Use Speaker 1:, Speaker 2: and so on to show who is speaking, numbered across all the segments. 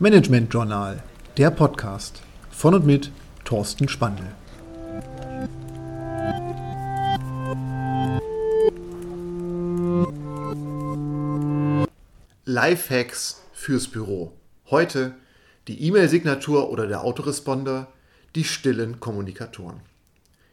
Speaker 1: Management Journal, der Podcast von und mit Thorsten Spandl.
Speaker 2: Lifehacks fürs Büro. Heute die E-Mail-Signatur oder der Autoresponder, die stillen Kommunikatoren.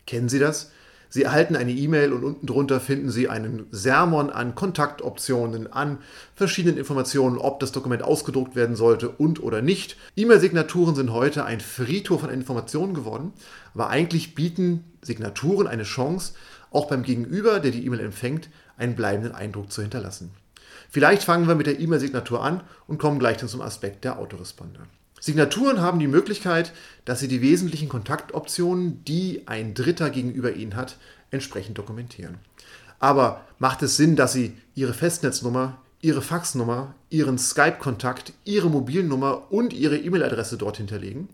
Speaker 2: Kennen Sie das? Sie erhalten eine E-Mail und unten drunter finden Sie einen Sermon an Kontaktoptionen, an verschiedenen Informationen, ob das Dokument ausgedruckt werden sollte und oder nicht. E-Mail-Signaturen sind heute ein Friedhof von Informationen geworden, aber eigentlich bieten Signaturen eine Chance, auch beim Gegenüber, der die E-Mail empfängt, einen bleibenden Eindruck zu hinterlassen. Vielleicht fangen wir mit der E-Mail-Signatur an und kommen gleich dann zum Aspekt der Autoresponder. Signaturen haben die Möglichkeit, dass sie die wesentlichen Kontaktoptionen, die ein Dritter gegenüber ihnen hat, entsprechend dokumentieren. Aber macht es Sinn, dass sie ihre Festnetznummer, ihre Faxnummer, ihren Skype-Kontakt, ihre Mobilnummer und ihre E-Mail-Adresse dort hinterlegen?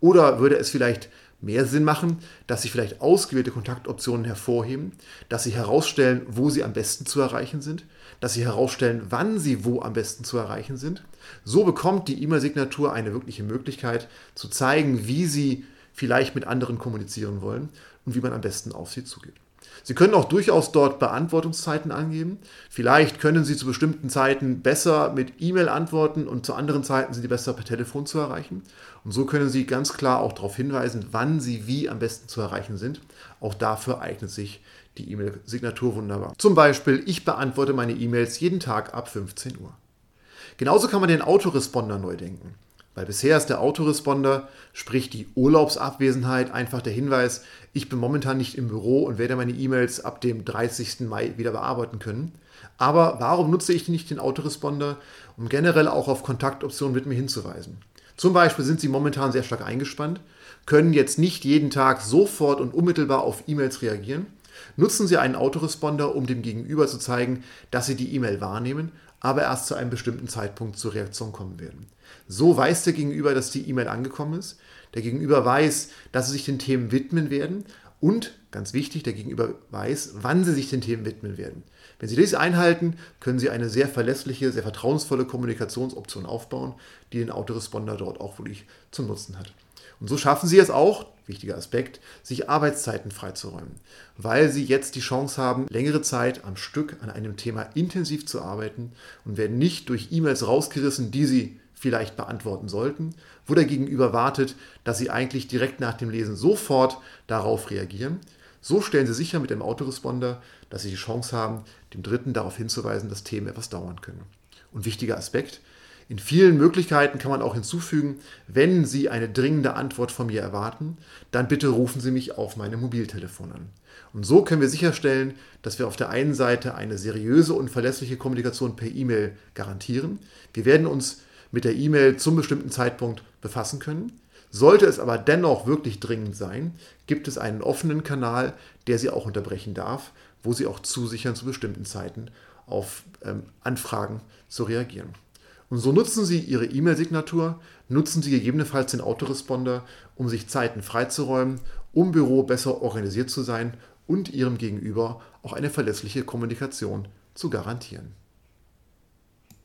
Speaker 2: Oder würde es vielleicht mehr Sinn machen, dass sie vielleicht ausgewählte Kontaktoptionen hervorheben, dass sie herausstellen, wo sie am besten zu erreichen sind, dass sie herausstellen, wann sie wo am besten zu erreichen sind. So bekommt die E-Mail-Signatur eine wirkliche Möglichkeit zu zeigen, wie sie vielleicht mit anderen kommunizieren wollen und wie man am besten auf sie zugeht. Sie können auch durchaus dort Beantwortungszeiten angeben. Vielleicht können Sie zu bestimmten Zeiten besser mit E-Mail antworten und zu anderen Zeiten sind Sie besser per Telefon zu erreichen. Und so können Sie ganz klar auch darauf hinweisen, wann Sie wie am besten zu erreichen sind. Auch dafür eignet sich die E-Mail-Signatur wunderbar. Zum Beispiel, ich beantworte meine E-Mails jeden Tag ab 15 Uhr. Genauso kann man den Autoresponder neu denken. Weil bisher ist der Autoresponder, sprich die Urlaubsabwesenheit, einfach der Hinweis, ich bin momentan nicht im Büro und werde meine E-Mails ab dem 30. Mai wieder bearbeiten können. Aber warum nutze ich nicht den Autoresponder, um generell auch auf Kontaktoptionen mit mir hinzuweisen? Zum Beispiel sind Sie momentan sehr stark eingespannt, können jetzt nicht jeden Tag sofort und unmittelbar auf E-Mails reagieren. Nutzen Sie einen Autoresponder, um dem Gegenüber zu zeigen, dass Sie die E-Mail wahrnehmen aber erst zu einem bestimmten Zeitpunkt zur Reaktion kommen werden. So weiß der Gegenüber, dass die E-Mail angekommen ist. Der Gegenüber weiß, dass sie sich den Themen widmen werden. Und, ganz wichtig, der Gegenüber weiß, wann sie sich den Themen widmen werden. Wenn Sie dies einhalten, können Sie eine sehr verlässliche, sehr vertrauensvolle Kommunikationsoption aufbauen, die den Autoresponder dort auch wirklich zum Nutzen hat. Und so schaffen Sie es auch, wichtiger Aspekt, sich Arbeitszeiten freizuräumen, weil Sie jetzt die Chance haben, längere Zeit am Stück an einem Thema intensiv zu arbeiten und werden nicht durch E-Mails rausgerissen, die Sie vielleicht beantworten sollten, wo der Gegenüber wartet, dass Sie eigentlich direkt nach dem Lesen sofort darauf reagieren. So stellen Sie sicher mit dem Autoresponder, dass Sie die Chance haben, dem Dritten darauf hinzuweisen, dass Themen etwas dauern können. Und wichtiger Aspekt, in vielen Möglichkeiten kann man auch hinzufügen, wenn Sie eine dringende Antwort von mir erwarten, dann bitte rufen Sie mich auf meinem Mobiltelefon an. Und so können wir sicherstellen, dass wir auf der einen Seite eine seriöse und verlässliche Kommunikation per E-Mail garantieren. Wir werden uns mit der E-Mail zum bestimmten Zeitpunkt befassen können. Sollte es aber dennoch wirklich dringend sein, gibt es einen offenen Kanal, der Sie auch unterbrechen darf, wo Sie auch zusichern, zu bestimmten Zeiten auf ähm, Anfragen zu reagieren. Und so nutzen Sie Ihre E-Mail-Signatur, nutzen Sie gegebenenfalls den Autoresponder, um sich Zeiten freizuräumen, um Büro besser organisiert zu sein und Ihrem Gegenüber auch eine verlässliche Kommunikation zu garantieren.